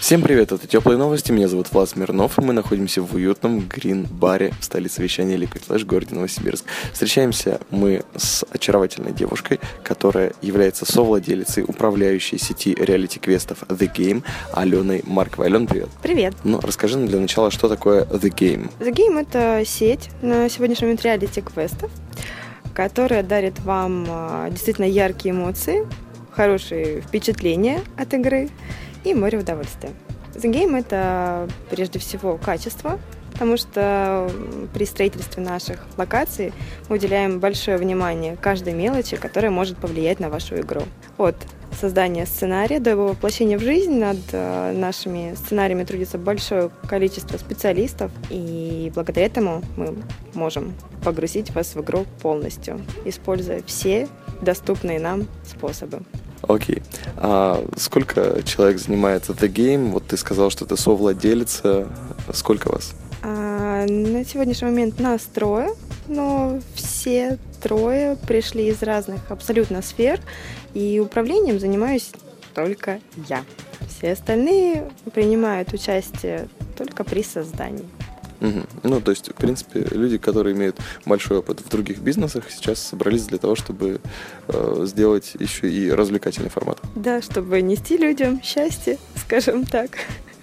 Всем привет, это Теплые новости, меня зовут Влад Смирнов, и мы находимся в уютном грин-баре в столице вещания Liquid Flash, городе Новосибирск. Встречаемся мы с очаровательной девушкой, которая является совладелицей управляющей сети реалити-квестов The Game, Аленой Марковой. Алена, привет. Привет. Ну, расскажи нам для начала, что такое The Game? The Game — это сеть на сегодняшний момент реалити-квестов, которая дарит вам а, действительно яркие эмоции, хорошие впечатления от игры и море удовольствия. Game — это прежде всего качество, потому что при строительстве наших локаций мы уделяем большое внимание каждой мелочи, которая может повлиять на вашу игру. От создания сценария до его воплощения в жизнь над э, нашими сценариями трудится большое количество специалистов, и благодаря этому мы можем погрузить вас в игру полностью, используя все доступные нам способы. Окей. А сколько человек занимается The Game? Вот ты сказал, что ты совладелица. Сколько вас? А, на сегодняшний момент нас трое, но все трое пришли из разных абсолютно сфер, и управлением занимаюсь только я. Все остальные принимают участие только при создании. Угу. Ну, то есть, в принципе, люди, которые имеют большой опыт в других бизнесах, сейчас собрались для того, чтобы э, сделать еще и развлекательный формат. Да, чтобы нести людям счастье, скажем так.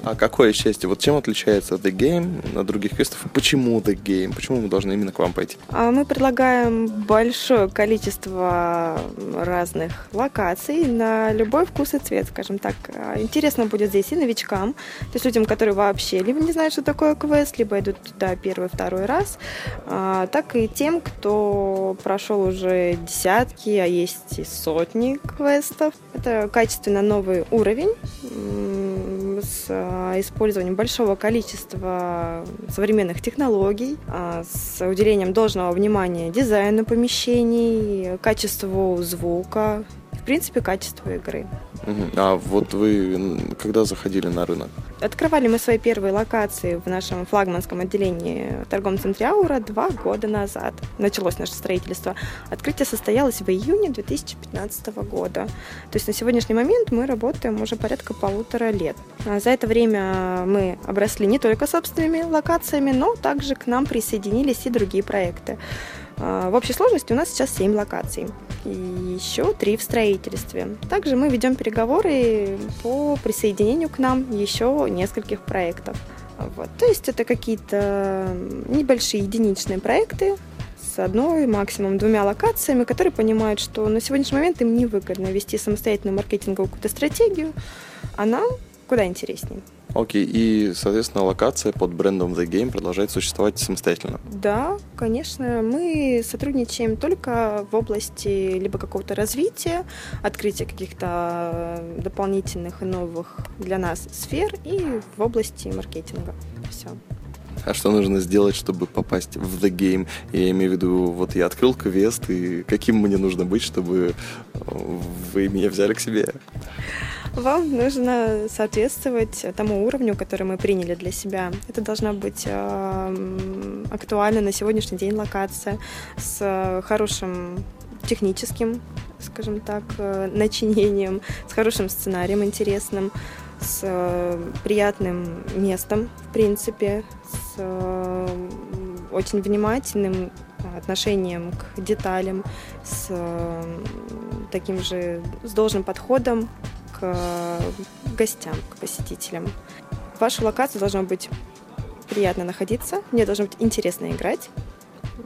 А какое счастье? Вот чем отличается The Game от других квестов? Почему The Game? Почему мы должны именно к вам пойти? А Мы предлагаем большое количество разных локаций на любой вкус и цвет, скажем так. Интересно будет здесь и новичкам, то есть людям, которые вообще либо не знают, что такое квест, либо идут туда первый, второй раз, а, так и тем, кто прошел уже десятки, а есть и сотни квестов. Это качественно новый уровень с а, использованием большого количества современных технологий, а, с уделением должного внимания дизайну помещений, качеству звука, принципе, качеству игры. А вот вы когда заходили на рынок? Открывали мы свои первые локации в нашем флагманском отделении в торговом центре Аура два года назад. Началось наше строительство. Открытие состоялось в июне 2015 года. То есть на сегодняшний момент мы работаем уже порядка полутора лет. А За это время мы обросли не только собственными локациями, но также к нам присоединились и другие проекты. А, В общей сложности у нас сейчас 7 локаций. И еще 3 в строительстве. Также мы ведем переговоры по присоединению к нам еще нескольких проектов. Вот. То есть это какие-то небольшие единичные проекты с одной, максимум двумя локациями, которые понимают, что на сегодняшний момент им невыгодно вести самостоятельную маркетинговую какую-то стратегию, а нам куда интереснее. Окей, и, соответственно, локация под брендом The Game продолжает существовать самостоятельно. Да, конечно, мы сотрудничаем только в области либо какого-то развития, открытия каких-то дополнительных и новых для нас сфер и в области маркетинга. Все. А что нужно сделать, чтобы попасть в The Game? Я имею в виду, вот я открыл квест, и каким мне нужно быть, чтобы э, вы меня взяли к себе? Вам нужно соответствовать тому уровню, который мы приняли для себя. Это должна быть э, актуальна на сегодняшний день локация с э, хорошим техническим, скажем так, э, начинением, с хорошим сценарием интересным, с э, приятным местом, в принципе, с э, очень внимательным отношением к деталям, с э, таким же, с должным подходом к э, гостям, к посетителям. Вашу локацию должно быть приятно находиться, мне должно быть интересно играть,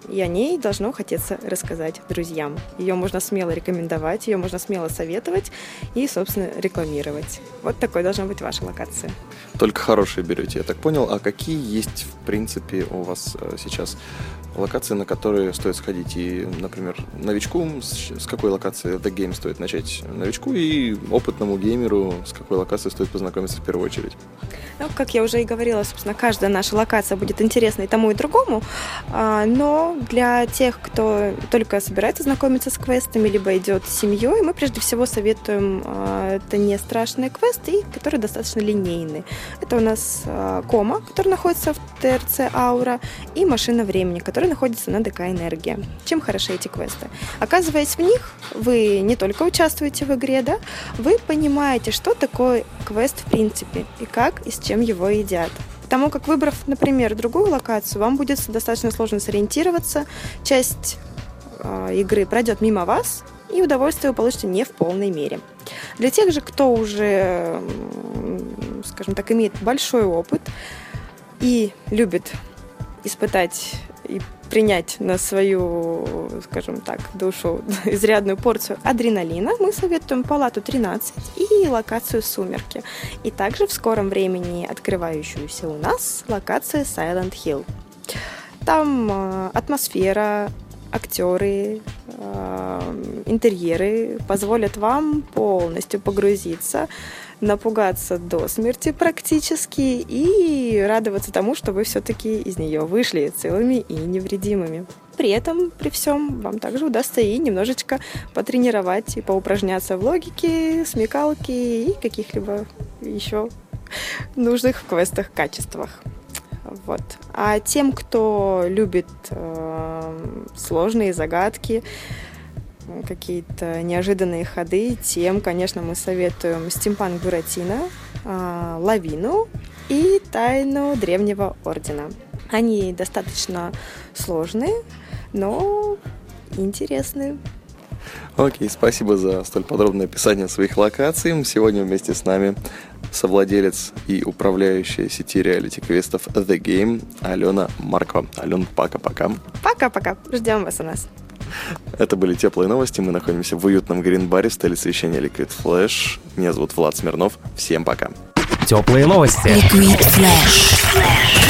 и о ней должно хотеться рассказать друзьям. Ее можно смело рекомендовать, ее можно смело советовать и, собственно, рекламировать. Вот такой должна быть ваша локация. Только хорошие берете, я так понял. А какие есть, в принципе, у вас э, сейчас локации, на которые стоит сходить? И, например, новичку, с какой локации The Game стоит начать новичку, и опытному геймеру с какой локацией стоит познакомиться в первую очередь? Ну, как я уже и говорила, собственно, каждая наша локация будет интересна и тому, и другому. А, но для тех, кто только собирается знакомиться с квестами, либо идет с семьей, мы прежде всего советуем а, это не страшные квесты, которые достаточно линейные. Это у нас а, Кома, который находится в ТРЦ Аура, и Машина времени, которая находится на ДК Энергия. Чем хороши эти квесты? Оказываясь в них, вы не только участвуете в игре, да, вы понимаете, что такое квест в принципе, и как и с чем его едят. Потому как, выбрав, например, другую локацию, вам будет достаточно сложно сориентироваться. Часть э, игры пройдет мимо вас, и удовольствие вы получите не в полной мере. Для тех же, кто уже, скажем так, имеет большой опыт и любит испытать и принять на свою, скажем так, душу изрядную порцию адреналина, мы советуем палату 13 и локацию «Сумерки». И также в скором времени открывающуюся у нас локация Silent Hill. Там э, атмосфера, актеры, э, интерьеры позволят вам полностью погрузиться напугаться до смерти практически и радоваться тому, что вы все-таки из нее вышли целыми и невредимыми. При этом, при всем, вам также удастся и немножечко потренировать и поупражняться в логике, смекалке и каких-либо еще нужных в квестах качествах. Вот. А тем, кто любит э, сложные загадки, какие-то неожиданные ходы, тем, конечно, мы советуем Стимпанк Буратино, а, Лавину и Тайну Древнего Ордена. Они достаточно сложные, но интересные. Окей, спасибо за столь подробное описание своих локаций. Сегодня вместе с нами совладелец и управляющая сети реалити-квестов The Game Алена Маркова. Ален, пока-пока. Пока-пока. Ждем вас у нас. Это были теплые новости. Мы находимся в уютном грин-баре в столице вещания Liquid Flash. Меня зовут Влад Смирнов. Всем пока. Теплые новости. Liquid Flash.